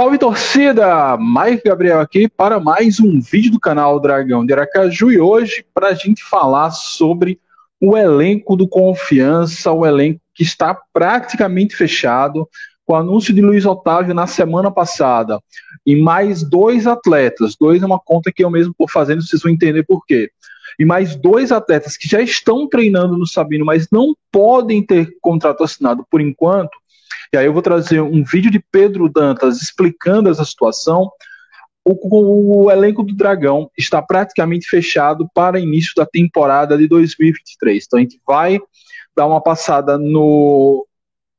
Salve torcida! Mike Gabriel aqui para mais um vídeo do canal Dragão de Aracaju e hoje para a gente falar sobre o elenco do Confiança, o elenco que está praticamente fechado, com o anúncio de Luiz Otávio na semana passada e mais dois atletas, dois é uma conta que eu mesmo estou fazendo, vocês vão entender por quê. E mais dois atletas que já estão treinando no Sabino, mas não podem ter contrato assinado por enquanto, e aí eu vou trazer um vídeo de Pedro Dantas explicando essa situação. O, o, elenco do Dragão está praticamente fechado para início da temporada de 2023. Então a gente vai dar uma passada no,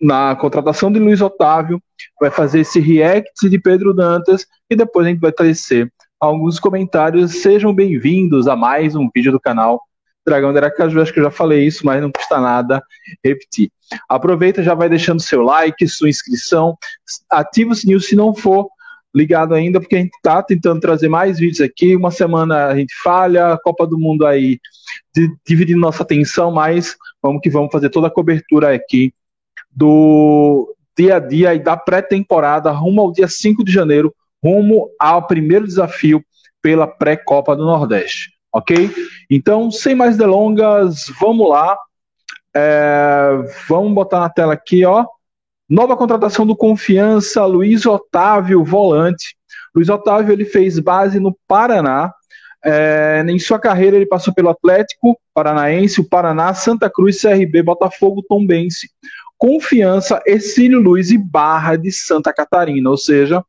na contratação de Luiz Otávio, vai fazer esse react de Pedro Dantas e depois a gente vai trazer alguns comentários. Sejam bem-vindos a mais um vídeo do canal Dragão de Aracaju, acho que eu já falei isso, mas não custa nada repetir. Aproveita, já vai deixando seu like, sua inscrição, ativa o sininho se não for ligado ainda, porque a gente está tentando trazer mais vídeos aqui. Uma semana a gente falha, Copa do Mundo aí dividindo nossa atenção, mas vamos que vamos fazer toda a cobertura aqui do dia a dia e da pré-temporada rumo ao dia 5 de janeiro, rumo ao primeiro desafio pela pré-Copa do Nordeste ok? Então, sem mais delongas, vamos lá. É, vamos botar na tela aqui, ó. Nova contratação do Confiança, Luiz Otávio, volante. Luiz Otávio ele fez base no Paraná. É, em sua carreira ele passou pelo Atlético Paranaense, o Paraná, Santa Cruz, CRB, Botafogo, Tombense. Confiança, Ercílio Luiz e Barra de Santa Catarina, ou seja,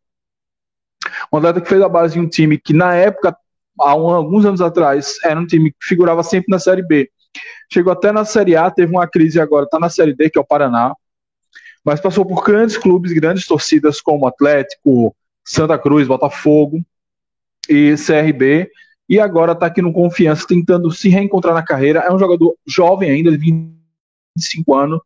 um atleta que fez a base de um time que na época há um, alguns anos atrás, era um time que figurava sempre na Série B. Chegou até na Série A, teve uma crise agora, está na Série D, que é o Paraná. Mas passou por grandes clubes, grandes torcidas como Atlético, Santa Cruz, Botafogo e CRB. E agora está aqui no Confiança, tentando se reencontrar na carreira. É um jogador jovem ainda, de 25 anos.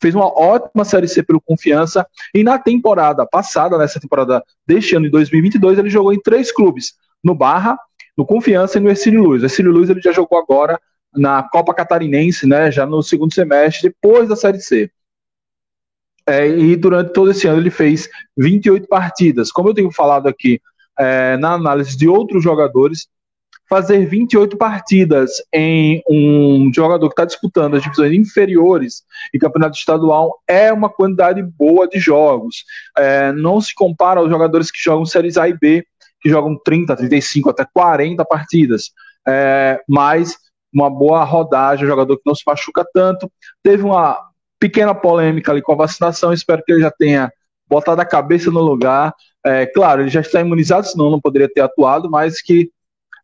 Fez uma ótima Série C pelo Confiança. E na temporada passada, nessa temporada deste ano, de 2022, ele jogou em três clubes. No Barra, no Confiança e no Ercílio Luz. O Ercílio Luz ele já jogou agora na Copa Catarinense, né, já no segundo semestre, depois da Série C. É, e durante todo esse ano ele fez 28 partidas. Como eu tenho falado aqui é, na análise de outros jogadores, fazer 28 partidas em um jogador que está disputando as divisões inferiores e campeonato estadual é uma quantidade boa de jogos. É, não se compara aos jogadores que jogam séries A e B, que jogam 30, 35, até 40 partidas. É, mas uma boa rodagem, jogador que não se machuca tanto. Teve uma pequena polêmica ali com a vacinação, espero que ele já tenha botado a cabeça no lugar. É, claro, ele já está imunizado, senão não poderia ter atuado, mas que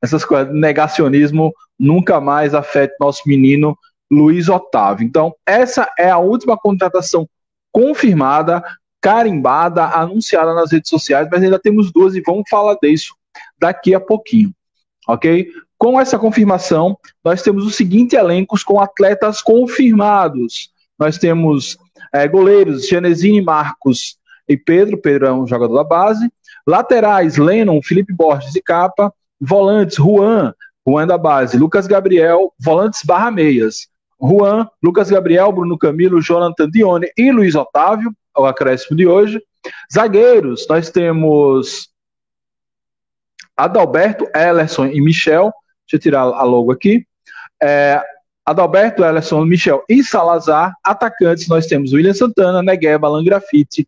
essas coisas, negacionismo nunca mais afete nosso menino Luiz Otávio. Então, essa é a última contratação confirmada carimbada, anunciada nas redes sociais, mas ainda temos duas e vamos falar disso daqui a pouquinho, ok? Com essa confirmação, nós temos os seguintes elencos com atletas confirmados. Nós temos é, goleiros, Genesini, Marcos e Pedro, Pedro é um jogador da base. Laterais, Lennon, Felipe Borges e Capa. Volantes, Juan, Juan da base. Lucas Gabriel, volantes barra meias. Juan, Lucas Gabriel, Bruno Camilo, Jonathan Dione e Luiz Otávio o acréscimo de hoje. Zagueiros, nós temos Adalberto, Ellerson e Michel. Deixa eu tirar a logo aqui. É, Adalberto, Ellerson, Michel e Salazar. Atacantes, nós temos William Santana, Negueba, Alan Grafite,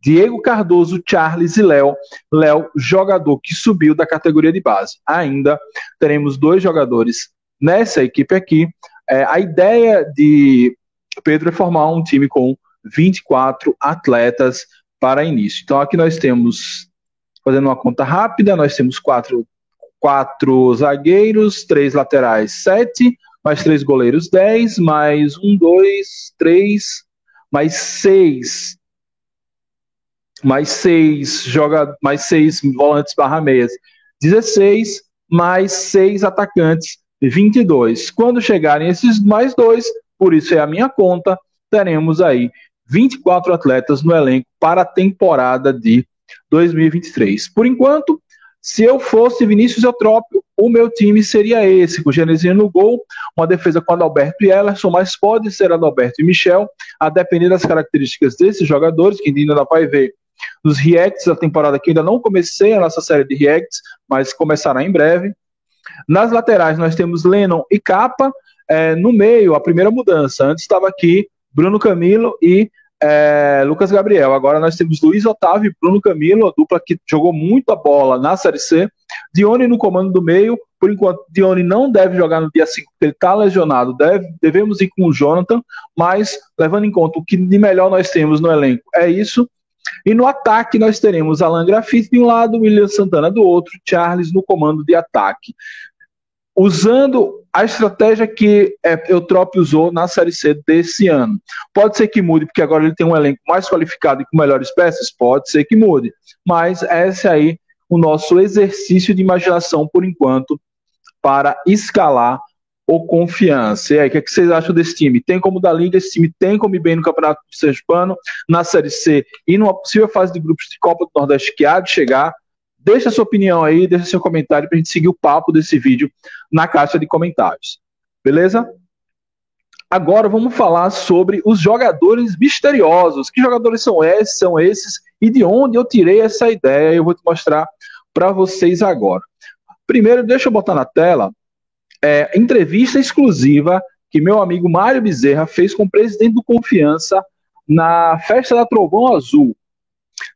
Diego Cardoso, Charles e Léo. Léo, jogador que subiu da categoria de base. Ainda teremos dois jogadores nessa equipe aqui. É, a ideia de Pedro é formar um time com 24 atletas para início. Então aqui nós temos, fazendo uma conta rápida, nós temos quatro, quatro zagueiros, três laterais, sete, mais três goleiros, dez, mais um, dois, três, mais seis, mais seis joga, mais seis volantes barra meias, 16, mais seis atacantes, 22. Quando chegarem esses mais dois, por isso é a minha conta, teremos aí 24 atletas no elenco para a temporada de 2023. Por enquanto, se eu fosse Vinícius Eutrópio, o meu time seria esse, com o Genezinho no gol, uma defesa com Adalberto e Ellerson, mas pode ser Adalberto e Michel, a depender das características desses jogadores, que ainda vai ver nos reacts da temporada, que ainda não comecei a nossa série de reacts, mas começará em breve. Nas laterais nós temos Lennon e Capa. É, no meio, a primeira mudança. Antes estava aqui Bruno Camilo e é, Lucas Gabriel. Agora nós temos Luiz Otávio e Bruno Camilo, a dupla que jogou muita bola na Série C. Dione no comando do meio. Por enquanto, Dione não deve jogar no dia 5, porque ele está lesionado. Deve, devemos ir com o Jonathan, mas levando em conta o que de melhor nós temos no elenco, é isso. E no ataque nós teremos Alan Grafite de um lado, William Santana do outro, Charles no comando de ataque. Usando a estratégia que é, Eutrop usou na Série C desse ano. Pode ser que mude, porque agora ele tem um elenco mais qualificado e com melhores peças? Pode ser que mude. Mas esse aí o nosso exercício de imaginação por enquanto para escalar o confiança. E aí, o que, é que, vocês acham desse time? Tem como dar liga, esse time tem como ir bem no Campeonato Sergipano, na Série C e numa possível fase de grupos de Copa do Nordeste que há de chegar. Deixa sua opinião aí, deixa seu comentário para a gente seguir o papo desse vídeo na caixa de comentários. Beleza? Agora vamos falar sobre os jogadores misteriosos. Que jogadores são esses? São esses e de onde eu tirei essa ideia? Eu vou te mostrar para vocês agora. Primeiro, deixa eu botar na tela é, entrevista exclusiva que meu amigo Mário Bezerra fez com o presidente do Confiança na festa da Trovão Azul.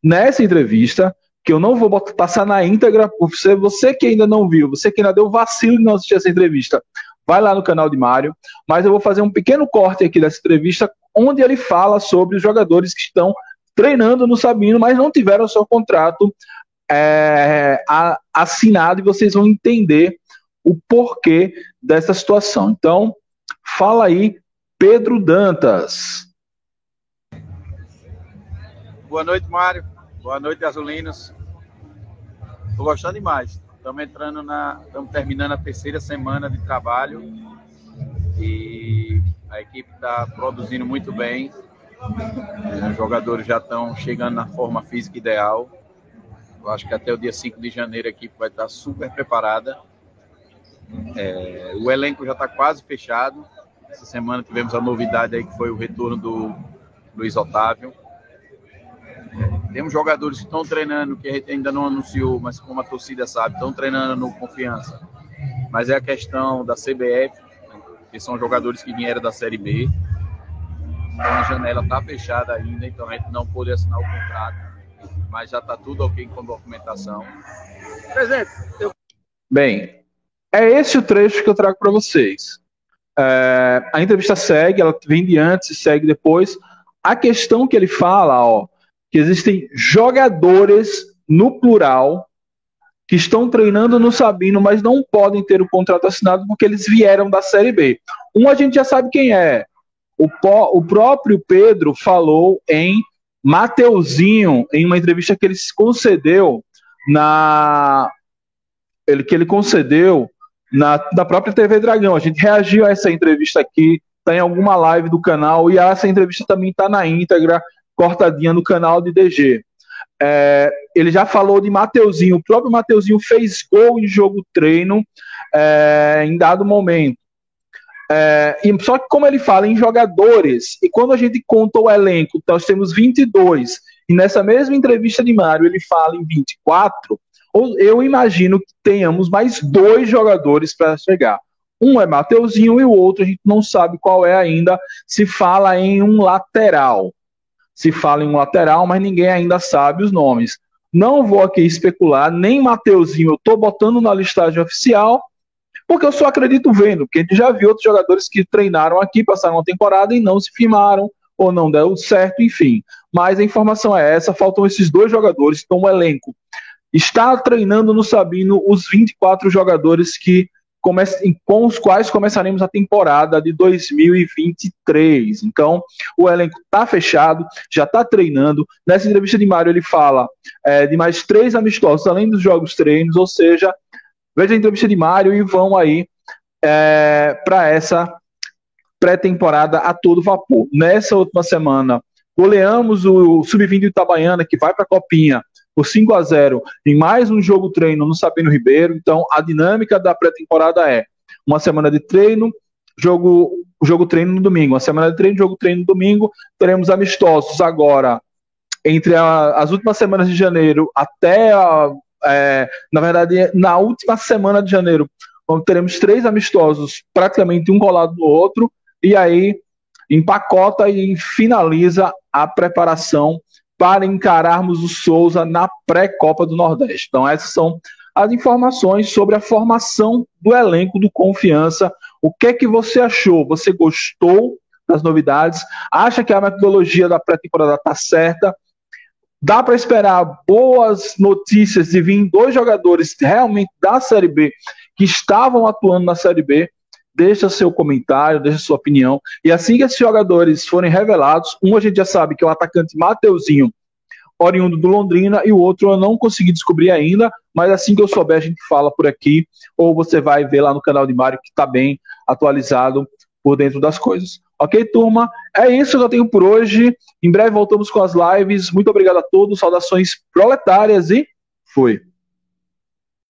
Nessa entrevista, que eu não vou passar na íntegra, você, você que ainda não viu, você que ainda deu vacilo de não assistir essa entrevista, vai lá no canal de Mário, mas eu vou fazer um pequeno corte aqui dessa entrevista, onde ele fala sobre os jogadores que estão treinando no Sabino, mas não tiveram seu contrato é, assinado e vocês vão entender o porquê dessa situação. Então, fala aí, Pedro Dantas. Boa noite, Mário. Boa noite, Azulinos. Estou gostando demais. Estamos entrando na. Estamos terminando a terceira semana de trabalho e a equipe está produzindo muito bem. Os jogadores já estão chegando na forma física ideal. Eu acho que até o dia 5 de janeiro a equipe vai estar super preparada. É, o elenco já está quase fechado. Essa semana tivemos a novidade aí que foi o retorno do Luiz Otávio. Temos jogadores que estão treinando, que a gente ainda não anunciou, mas como a torcida sabe, estão treinando no Confiança. Mas é a questão da CBF, que são jogadores que vieram da Série B. Então a janela está fechada ainda, então a gente não pôde assinar o contrato mas já está tudo ok com documentação. Presidente, eu... Bem, é esse o trecho que eu trago para vocês. É, a entrevista segue, ela vem de antes e segue depois. A questão que ele fala, ó, que existem jogadores no plural que estão treinando no Sabino, mas não podem ter o contrato assinado porque eles vieram da Série B. Um a gente já sabe quem é. O, o próprio Pedro falou em Mateuzinho, em uma entrevista que ele concedeu na. Ele, que ele concedeu na, na própria TV Dragão. A gente reagiu a essa entrevista aqui, está em alguma live do canal, e essa entrevista também está na íntegra, cortadinha no canal de DG. É, ele já falou de Mateuzinho, o próprio Mateuzinho fez gol em jogo treino é, em dado momento. É, e, só que como ele fala em jogadores, e quando a gente conta o elenco, nós temos 22, e nessa mesma entrevista de Mário ele fala em 24, eu imagino que tenhamos mais dois jogadores para chegar. Um é Mateuzinho e o outro a gente não sabe qual é ainda. Se fala em um lateral. Se fala em um lateral, mas ninguém ainda sabe os nomes. Não vou aqui especular, nem Mateuzinho eu estou botando na listagem oficial, porque eu só acredito vendo, porque a gente já viu outros jogadores que treinaram aqui, passaram uma temporada e não se firmaram, ou não deu certo, enfim. Mas a informação é essa, faltam esses dois jogadores, então o elenco está treinando no Sabino os 24 jogadores que com os quais começaremos a temporada de 2023. Então, o elenco está fechado, já está treinando. Nessa entrevista de Mário, ele fala é, de mais três amistosos, além dos jogos treinos, ou seja, Veja a entrevista de Mário e vão aí é, para essa pré-temporada a todo vapor. Nessa última semana, goleamos o Sub-20 de Itabaiana, que vai para a Copinha, por 5 a 0 em mais um jogo treino no Sabino Ribeiro. Então, a dinâmica da pré-temporada é uma semana de treino, jogo, jogo treino no domingo. Uma semana de treino, jogo treino no domingo. Teremos amistosos agora entre a, as últimas semanas de janeiro até, a, é, na verdade, na última semana de janeiro, teremos três amistosos, praticamente um colado no outro, e aí empacota e finaliza a preparação para encararmos o Souza na pré-Copa do Nordeste. Então, essas são as informações sobre a formação do elenco do Confiança. O que é que você achou? Você gostou das novidades? Acha que a metodologia da pré-temporada está certa? Dá para esperar boas notícias de vir dois jogadores realmente da Série B que estavam atuando na Série B? Deixa seu comentário, deixa sua opinião. E assim que esses jogadores forem revelados, um a gente já sabe que é o atacante Mateuzinho, oriundo do Londrina, e o outro eu não consegui descobrir ainda, mas assim que eu souber a gente fala por aqui, ou você vai ver lá no canal de Mário que está bem atualizado por dentro das coisas. Ok, turma? É isso que eu tenho por hoje. Em breve voltamos com as lives. Muito obrigado a todos. Saudações proletárias e fui.